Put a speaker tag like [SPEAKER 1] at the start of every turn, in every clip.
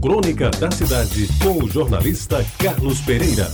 [SPEAKER 1] Crônica da Cidade, com o jornalista Carlos Pereira.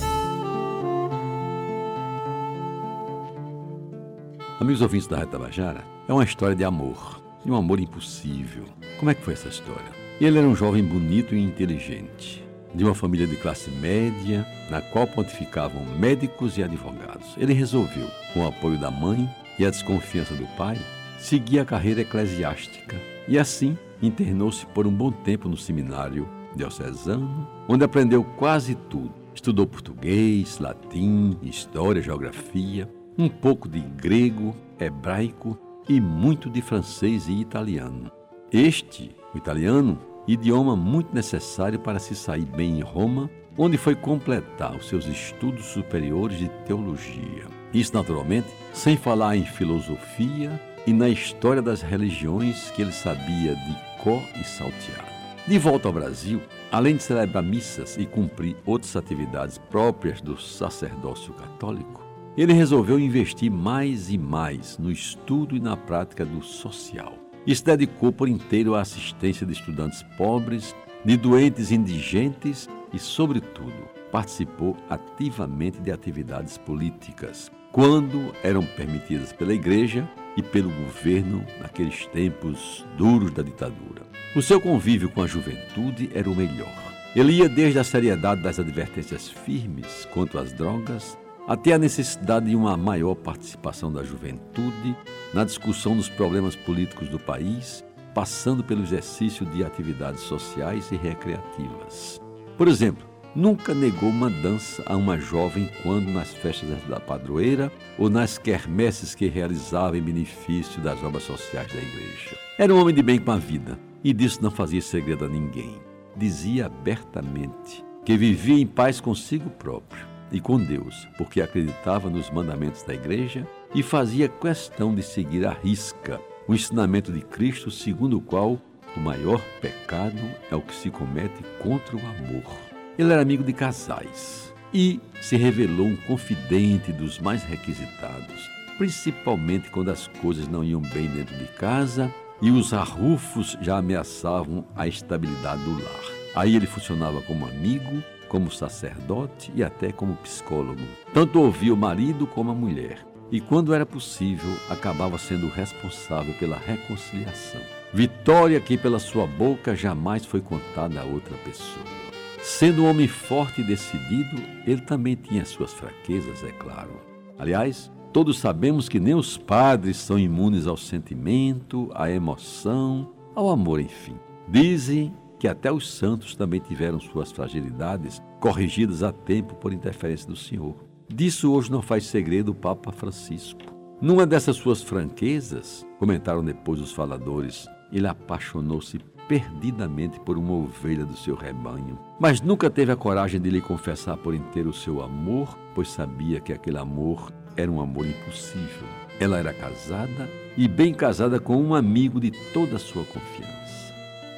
[SPEAKER 2] Amigos ouvintes da Rádio Tabajara, é uma história de amor, de um amor impossível. Como é que foi essa história? Ele era um jovem bonito e inteligente, de uma família de classe média, na qual pontificavam médicos e advogados. Ele resolveu, com o apoio da mãe e a desconfiança do pai, seguir a carreira eclesiástica e assim internou-se por um bom tempo no seminário diocesano, onde aprendeu quase tudo. Estudou português, latim, história, geografia, um pouco de grego, hebraico e muito de francês e italiano. Este, o italiano, idioma muito necessário para se sair bem em Roma, onde foi completar os seus estudos superiores de teologia. Isso, naturalmente, sem falar em filosofia e na história das religiões que ele sabia de cor e salteado. De volta ao Brasil, além de celebrar missas e cumprir outras atividades próprias do sacerdócio católico, ele resolveu investir mais e mais no estudo e na prática do social. E se dedicou por inteiro à assistência de estudantes pobres, de doentes indigentes e, sobretudo, participou ativamente de atividades políticas, quando eram permitidas pela Igreja e pelo governo naqueles tempos duros da ditadura. O seu convívio com a juventude era o melhor. Ele ia desde a seriedade das advertências firmes quanto às drogas até a necessidade de uma maior participação da juventude na discussão dos problemas políticos do país, passando pelo exercício de atividades sociais e recreativas. Por exemplo, nunca negou uma dança a uma jovem quando nas festas da padroeira ou nas quermesses que realizava em benefício das obras sociais da igreja. Era um homem de bem com a vida e disso não fazia segredo a ninguém. Dizia abertamente que vivia em paz consigo próprio e com Deus, porque acreditava nos mandamentos da igreja e fazia questão de seguir à risca o ensinamento de Cristo, segundo o qual o maior pecado é o que se comete contra o amor. Ele era amigo de casais e se revelou um confidente dos mais requisitados, principalmente quando as coisas não iam bem dentro de casa e os arrufos já ameaçavam a estabilidade do lar. Aí ele funcionava como amigo como sacerdote e até como psicólogo. Tanto ouvia o marido como a mulher. E quando era possível, acabava sendo responsável pela reconciliação. Vitória que pela sua boca jamais foi contada a outra pessoa. Sendo um homem forte e decidido, ele também tinha suas fraquezas, é claro. Aliás, todos sabemos que nem os padres são imunes ao sentimento, à emoção, ao amor, enfim. Dizem que até os santos também tiveram suas fragilidades corrigidas a tempo por interferência do Senhor. Disso hoje não faz segredo o Papa Francisco. Numa dessas suas franquezas, comentaram depois os faladores, ele apaixonou-se perdidamente por uma ovelha do seu rebanho, mas nunca teve a coragem de lhe confessar por inteiro o seu amor, pois sabia que aquele amor era um amor impossível. Ela era casada e bem casada com um amigo de toda a sua confiança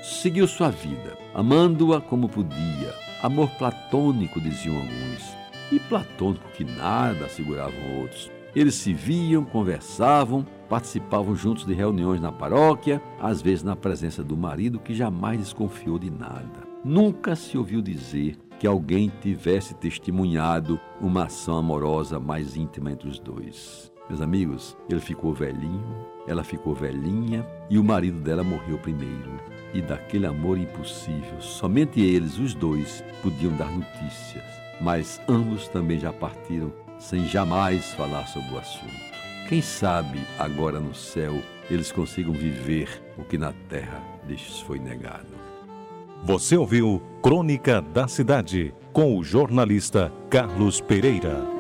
[SPEAKER 2] seguiu sua vida, amando-a como podia. Amor platônico, diziam alguns. E platônico que nada, asseguravam outros. Eles se viam, conversavam, participavam juntos de reuniões na paróquia, às vezes na presença do marido, que jamais desconfiou de nada. Nunca se ouviu dizer que alguém tivesse testemunhado uma ação amorosa mais íntima entre os dois. Meus amigos, ele ficou velhinho, ela ficou velhinha e o marido dela morreu primeiro. E daquele amor impossível, somente eles, os dois, podiam dar notícias. Mas ambos também já partiram sem jamais falar sobre o assunto. Quem sabe agora no céu eles consigam viver o que na terra lhes foi negado.
[SPEAKER 1] Você ouviu Crônica da Cidade com o jornalista Carlos Pereira.